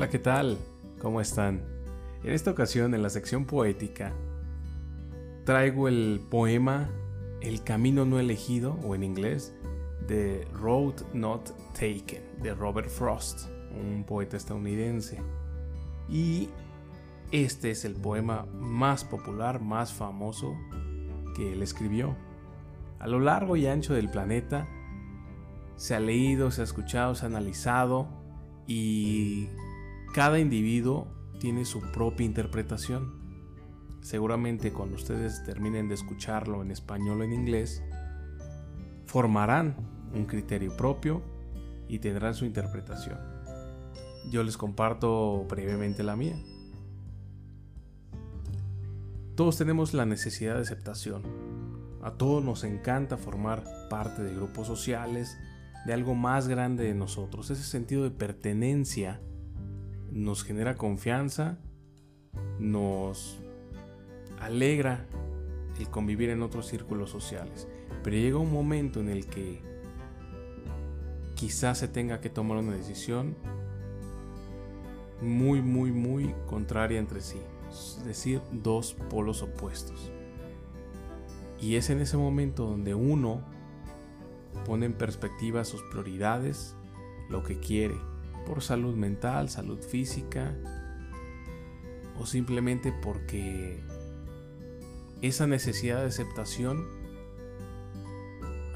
Hola, ¿qué tal? ¿Cómo están? En esta ocasión, en la sección poética, traigo el poema El camino no elegido, o en inglés, The Road Not Taken, de Robert Frost, un poeta estadounidense. Y este es el poema más popular, más famoso que él escribió. A lo largo y ancho del planeta se ha leído, se ha escuchado, se ha analizado y cada individuo tiene su propia interpretación. Seguramente cuando ustedes terminen de escucharlo en español o en inglés, formarán un criterio propio y tendrán su interpretación. Yo les comparto brevemente la mía. Todos tenemos la necesidad de aceptación. A todos nos encanta formar parte de grupos sociales, de algo más grande de nosotros. Ese sentido de pertenencia nos genera confianza, nos alegra el convivir en otros círculos sociales. Pero llega un momento en el que quizás se tenga que tomar una decisión muy, muy, muy contraria entre sí. Es decir, dos polos opuestos. Y es en ese momento donde uno pone en perspectiva sus prioridades, lo que quiere, por salud mental, salud física, o simplemente porque esa necesidad de aceptación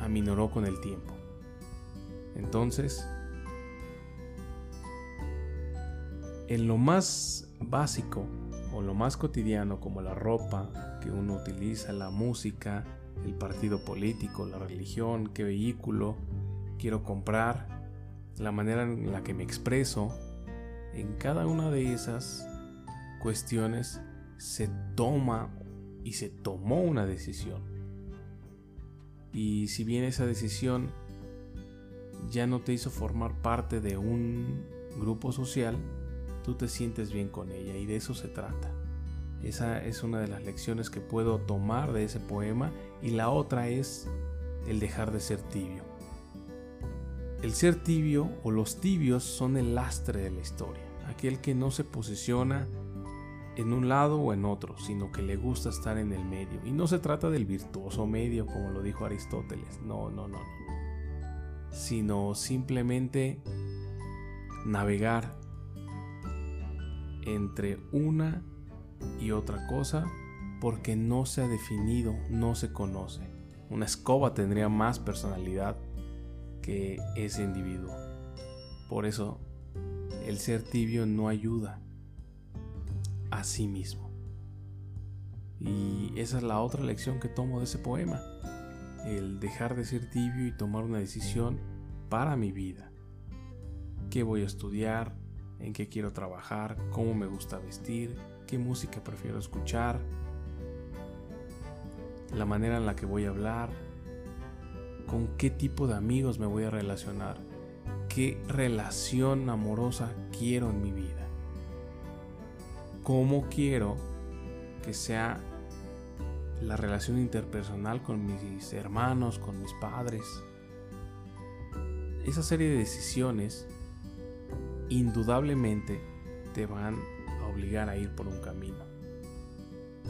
aminoró con el tiempo. Entonces, en lo más básico o lo más cotidiano como la ropa que uno utiliza, la música, el partido político, la religión, qué vehículo quiero comprar, la manera en la que me expreso, en cada una de esas cuestiones se toma y se tomó una decisión. Y si bien esa decisión ya no te hizo formar parte de un grupo social, tú te sientes bien con ella y de eso se trata. Esa es una de las lecciones que puedo tomar de ese poema y la otra es el dejar de ser tibio. El ser tibio o los tibios son el lastre de la historia, aquel que no se posiciona en un lado o en otro, sino que le gusta estar en el medio. Y no se trata del virtuoso medio, como lo dijo Aristóteles, no, no, no, no. Sino simplemente navegar entre una y otra cosa porque no se ha definido, no se conoce. Una escoba tendría más personalidad que ese individuo. Por eso, el ser tibio no ayuda a sí mismo. Y esa es la otra lección que tomo de ese poema. El dejar de ser tibio y tomar una decisión para mi vida. ¿Qué voy a estudiar? ¿En qué quiero trabajar? ¿Cómo me gusta vestir? ¿Qué música prefiero escuchar? La manera en la que voy a hablar, con qué tipo de amigos me voy a relacionar, qué relación amorosa quiero en mi vida, cómo quiero que sea la relación interpersonal con mis hermanos, con mis padres. Esa serie de decisiones indudablemente te van a obligar a ir por un camino.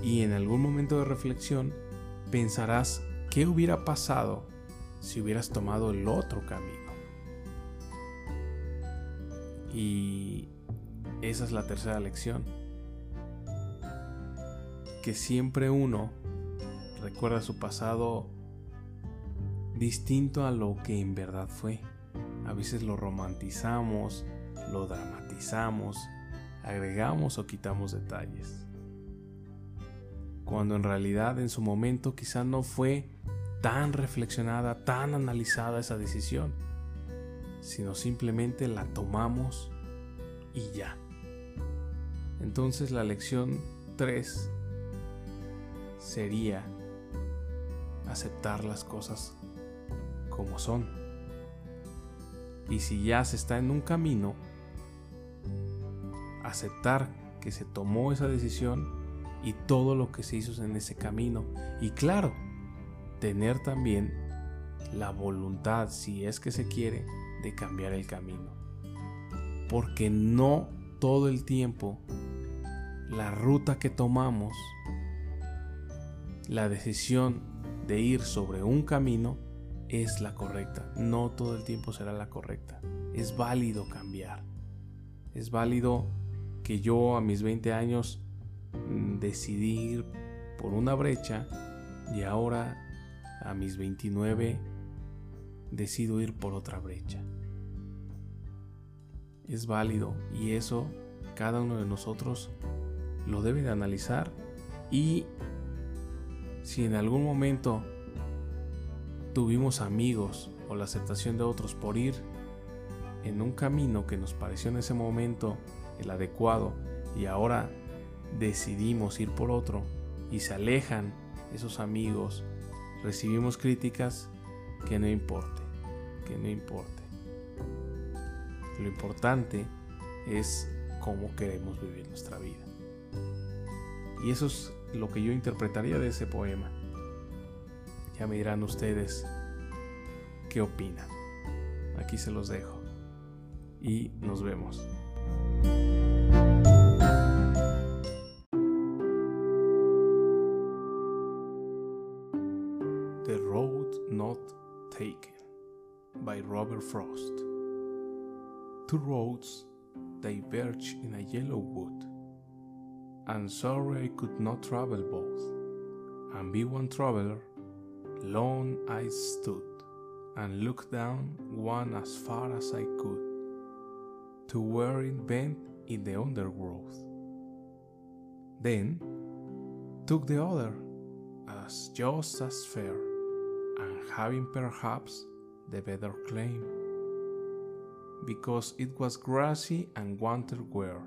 Y en algún momento de reflexión pensarás qué hubiera pasado si hubieras tomado el otro camino. Y esa es la tercera lección. Que siempre uno recuerda su pasado distinto a lo que en verdad fue. A veces lo romantizamos, lo dramatizamos, agregamos o quitamos detalles. Cuando en realidad en su momento quizá no fue tan reflexionada, tan analizada esa decisión, sino simplemente la tomamos y ya. Entonces la lección 3 sería aceptar las cosas como son. Y si ya se está en un camino, aceptar que se tomó esa decisión y todo lo que se hizo en ese camino. Y claro, tener también la voluntad, si es que se quiere, de cambiar el camino. Porque no todo el tiempo la ruta que tomamos, la decisión de ir sobre un camino es la correcta. No todo el tiempo será la correcta. Es válido cambiar. Es válido que yo a mis 20 años mm, decidí ir por una brecha y ahora a mis 29 decido ir por otra brecha. Es válido y eso cada uno de nosotros lo debe de analizar y si en algún momento tuvimos amigos o la aceptación de otros por ir en un camino que nos pareció en ese momento el adecuado y ahora decidimos ir por otro y se alejan esos amigos, recibimos críticas que no importe, que no importe. Lo importante es cómo queremos vivir nuestra vida. Y eso es lo que yo interpretaría de ese poema. Ya me dirán ustedes qué opinan. Aquí se los dejo. Y nos vemos. Taken by Robert Frost. Two roads diverge in a yellow wood, and sorry I could not travel both, and be one traveler Lone I stood and looked down one as far as I could to where it bent in the undergrowth. Then took the other as just as fair and having perhaps the better claim because it was grassy and wanted wear.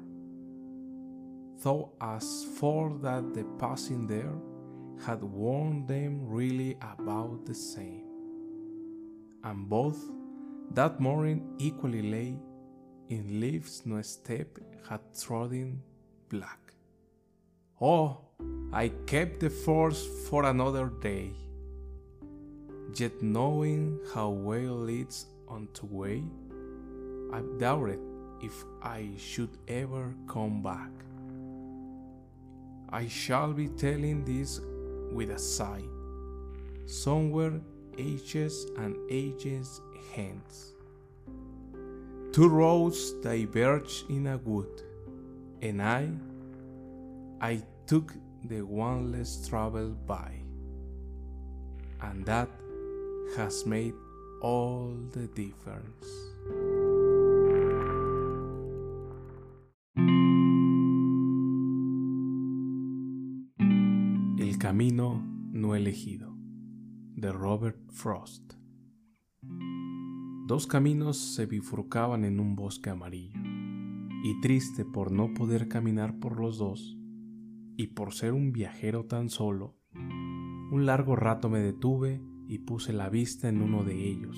Though as for that the passing there had warned them really about the same. And both that morning equally lay in leaves no step had trodden black. Oh, I kept the force for another day, yet knowing how well leads unto way, I doubted if I should ever come back. I shall be telling this with a sigh. Somewhere ages and ages hence. Two roads diverge in a wood, and I, I took the one less traveled by, and that has made all the difference. camino no elegido de Robert Frost. Dos caminos se bifurcaban en un bosque amarillo, y triste por no poder caminar por los dos, y por ser un viajero tan solo, un largo rato me detuve y puse la vista en uno de ellos,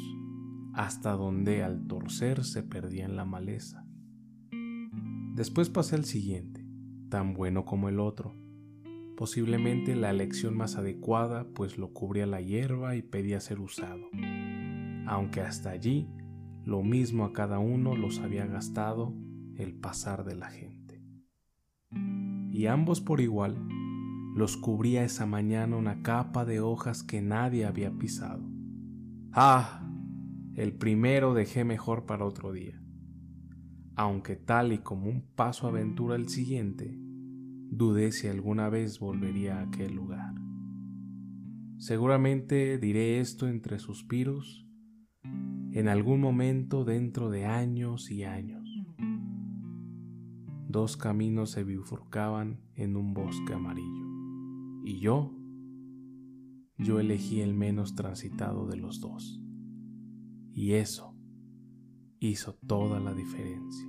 hasta donde al torcer se perdía en la maleza. Después pasé al siguiente, tan bueno como el otro, posiblemente la elección más adecuada, pues lo cubría la hierba y pedía ser usado. Aunque hasta allí lo mismo a cada uno los había gastado el pasar de la gente. Y ambos por igual los cubría esa mañana una capa de hojas que nadie había pisado. ¡Ah! El primero dejé mejor para otro día. Aunque tal y como un paso aventura el siguiente, dudé si alguna vez volvería a aquel lugar. Seguramente diré esto entre suspiros en algún momento dentro de años y años. Dos caminos se bifurcaban en un bosque amarillo. Y yo, yo elegí el menos transitado de los dos. Y eso hizo toda la diferencia.